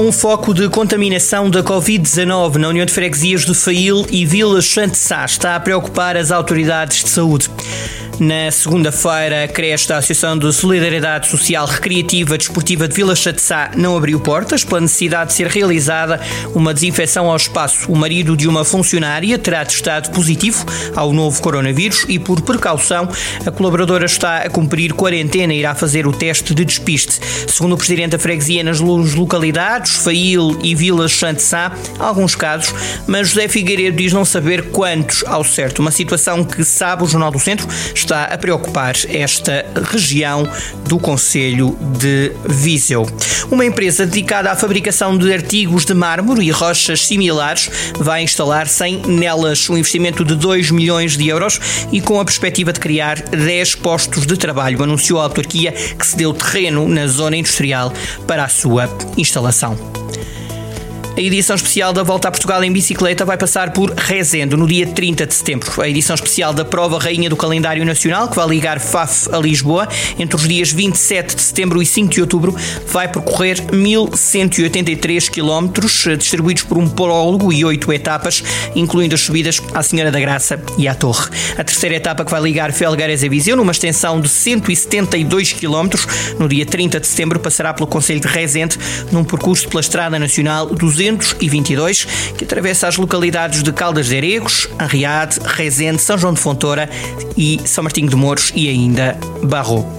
Um foco de contaminação da Covid-19 na União de Freguesias de Fail e Vila Sá está a preocupar as autoridades de saúde. Na segunda-feira, a creche da Associação de Solidariedade Social Recreativa Desportiva de Vila Chatzá não abriu portas pela necessidade de ser realizada uma desinfecção ao espaço. O marido de uma funcionária terá testado positivo ao novo coronavírus e, por precaução, a colaboradora está a cumprir quarentena e irá fazer o teste de despiste. Segundo o presidente da freguesia, nas localidades Fail e Vila Chatzá, há alguns casos, mas José Figueiredo diz não saber quantos ao certo. Uma situação que, sabe o Jornal do Centro, está a preocupar esta região do Conselho de Viseu. Uma empresa dedicada à fabricação de artigos de mármore e rochas similares vai instalar 100 nelas um investimento de 2 milhões de euros e com a perspectiva de criar 10 postos de trabalho, anunciou a autarquia que cedeu terreno na zona industrial para a sua instalação. A edição especial da Volta a Portugal em bicicleta vai passar por Rezende no dia 30 de setembro. A edição especial da prova Rainha do Calendário Nacional, que vai ligar Faf a Lisboa, entre os dias 27 de setembro e 5 de outubro, vai percorrer 1183 km, distribuídos por um prólogo e oito etapas, incluindo as subidas à Senhora da Graça e à Torre. A terceira etapa que vai ligar Felgueiras a Viseu, numa extensão de 172 km, no dia 30 de setembro, passará pelo Conselho de Rezende, num percurso pela Estrada Nacional 200 222, que atravessa as localidades de Caldas de Aregos, Arriade, Rezende, São João de Fontoura e São Martinho de Mouros e ainda Barro.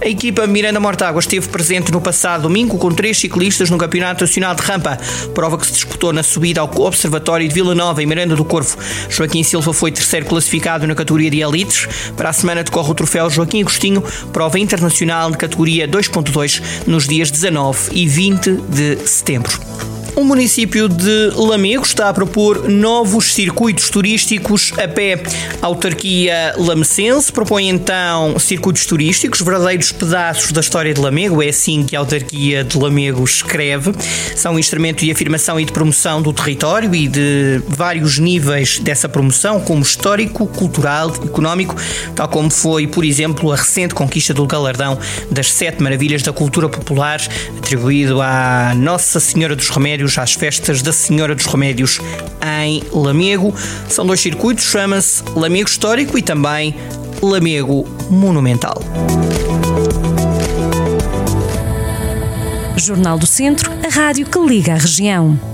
A equipa Miranda Mortágua esteve presente no passado domingo com três ciclistas no Campeonato Nacional de Rampa, prova que se disputou na subida ao Observatório de Vila Nova, em Miranda do Corvo. Joaquim Silva foi terceiro classificado na categoria de elites. Para a semana decorre o troféu Joaquim Agostinho, prova internacional de categoria 2.2, nos dias 19 e 20 de setembro. O município de Lamego está a propor novos circuitos turísticos a pé. A autarquia lamecense propõe então circuitos turísticos, verdadeiros pedaços da história de Lamego, é assim que a autarquia de Lamego escreve. São um instrumento de afirmação e de promoção do território e de vários níveis dessa promoção, como histórico, cultural, económico, tal como foi, por exemplo, a recente conquista do galardão das Sete Maravilhas da Cultura Popular, atribuído à Nossa Senhora dos Remédios às festas da Senhora dos Remédios em Lamego. São dois circuitos, chama-se Lamego Histórico e também Lamego Monumental. Jornal do Centro, a rádio que liga a região.